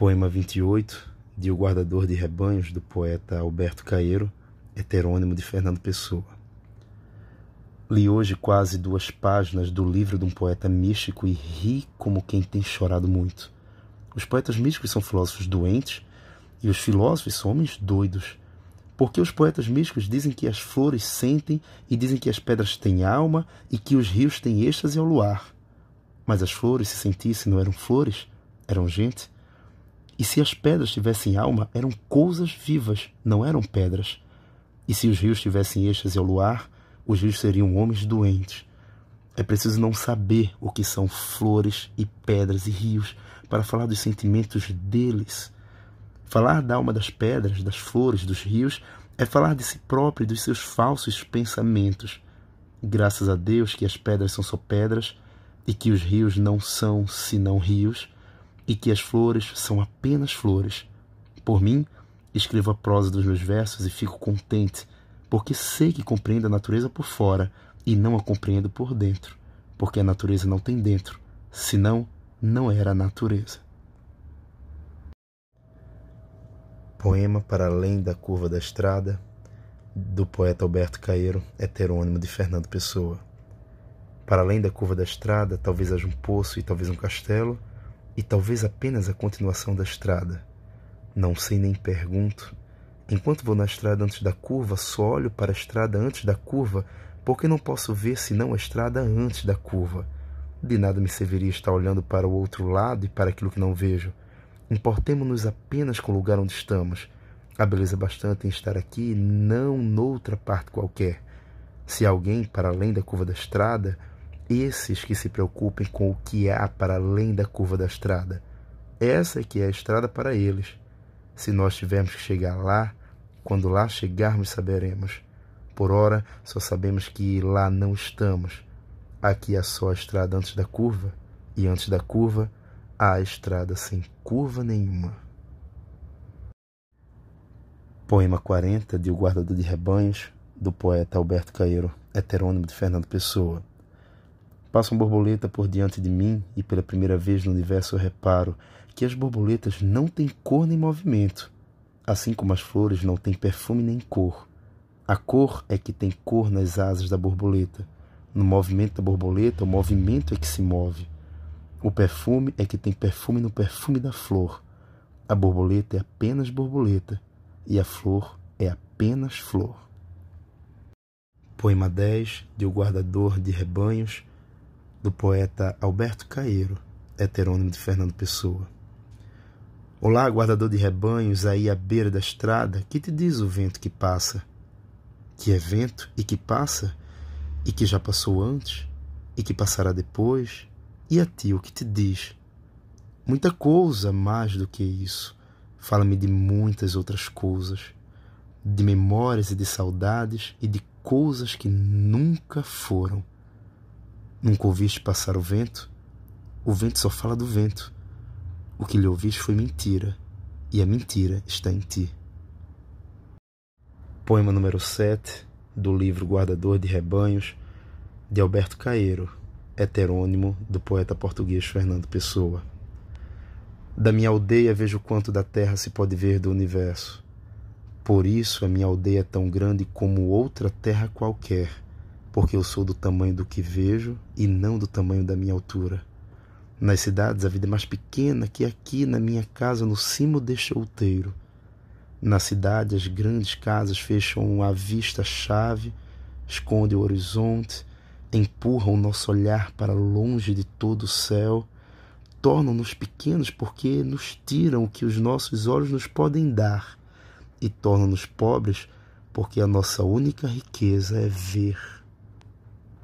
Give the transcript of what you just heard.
Poema 28, de O Guardador de Rebanhos, do poeta Alberto Caeiro, heterônimo de Fernando Pessoa. Li hoje quase duas páginas do livro de um poeta místico e ri como quem tem chorado muito. Os poetas místicos são filósofos doentes e os filósofos são homens doidos. Porque os poetas místicos dizem que as flores sentem e dizem que as pedras têm alma e que os rios têm êxtase ao luar. Mas as flores, se sentissem, não eram flores, eram gente. E se as pedras tivessem alma, eram coisas vivas, não eram pedras. E se os rios tivessem êxtase ao luar, os rios seriam homens doentes. É preciso não saber o que são flores e pedras e rios para falar dos sentimentos deles. Falar da alma das pedras, das flores, dos rios é falar de si próprio e dos seus falsos pensamentos. Graças a Deus que as pedras são só pedras e que os rios não são senão rios e que as flores são apenas flores. Por mim, escrevo a prosa dos meus versos e fico contente porque sei que compreendo a natureza por fora e não a compreendo por dentro, porque a natureza não tem dentro, senão não era a natureza. Poema para além da curva da estrada, do poeta Alberto Caeiro, heterônimo de Fernando Pessoa. Para além da curva da estrada, talvez haja um poço e talvez um castelo, e talvez apenas a continuação da estrada. Não sei nem pergunto, Enquanto vou na estrada antes da curva, só olho para a estrada antes da curva, porque não posso ver senão a estrada antes da curva. De nada me serviria estar olhando para o outro lado e para aquilo que não vejo. Importemo-nos apenas com o lugar onde estamos. Há beleza bastante em estar aqui, não noutra parte qualquer. Se alguém para além da curva da estrada, esses que se preocupem com o que há para além da curva da estrada. Essa é que é a estrada para eles. Se nós tivermos que chegar lá, quando lá chegarmos, saberemos. Por ora, só sabemos que lá não estamos. Aqui há só a estrada antes da curva, e antes da curva há a estrada sem curva nenhuma. Poema 40 de O Guardador de Rebanhos, do poeta Alberto Caeiro, heterônimo de Fernando Pessoa. Passa uma borboleta por diante de mim e pela primeira vez no universo eu reparo que as borboletas não têm cor nem movimento Assim como as flores não têm perfume nem cor. A cor é que tem cor nas asas da borboleta. No movimento da borboleta, o movimento é que se move. O perfume é que tem perfume no perfume da flor. A borboleta é apenas borboleta e a flor é apenas flor. Poema 10 de O Guardador de Rebanhos, do poeta Alberto Caeiro, heterônimo de Fernando Pessoa. Olá, guardador de rebanhos aí à beira da estrada, que te diz o vento que passa? Que é vento e que passa, e que já passou antes, e que passará depois? E a ti o que te diz? Muita coisa mais do que isso. Fala-me de muitas outras coisas, de memórias e de saudades e de coisas que nunca foram. Nunca ouviste passar o vento? O vento só fala do vento o que lhe ouviste foi mentira, e a mentira está em ti. Poema número 7 do livro Guardador de Rebanhos, de Alberto Caeiro, heterônimo do poeta português Fernando Pessoa. Da minha aldeia vejo quanto da terra se pode ver do universo. Por isso a minha aldeia é tão grande como outra terra qualquer, porque eu sou do tamanho do que vejo e não do tamanho da minha altura. Nas cidades a vida é mais pequena que aqui na minha casa no cimo deste outeiro. Na cidade as grandes casas fecham a vista chave, escondem o horizonte, empurram o nosso olhar para longe de todo o céu, tornam-nos pequenos porque nos tiram o que os nossos olhos nos podem dar e tornam-nos pobres porque a nossa única riqueza é ver.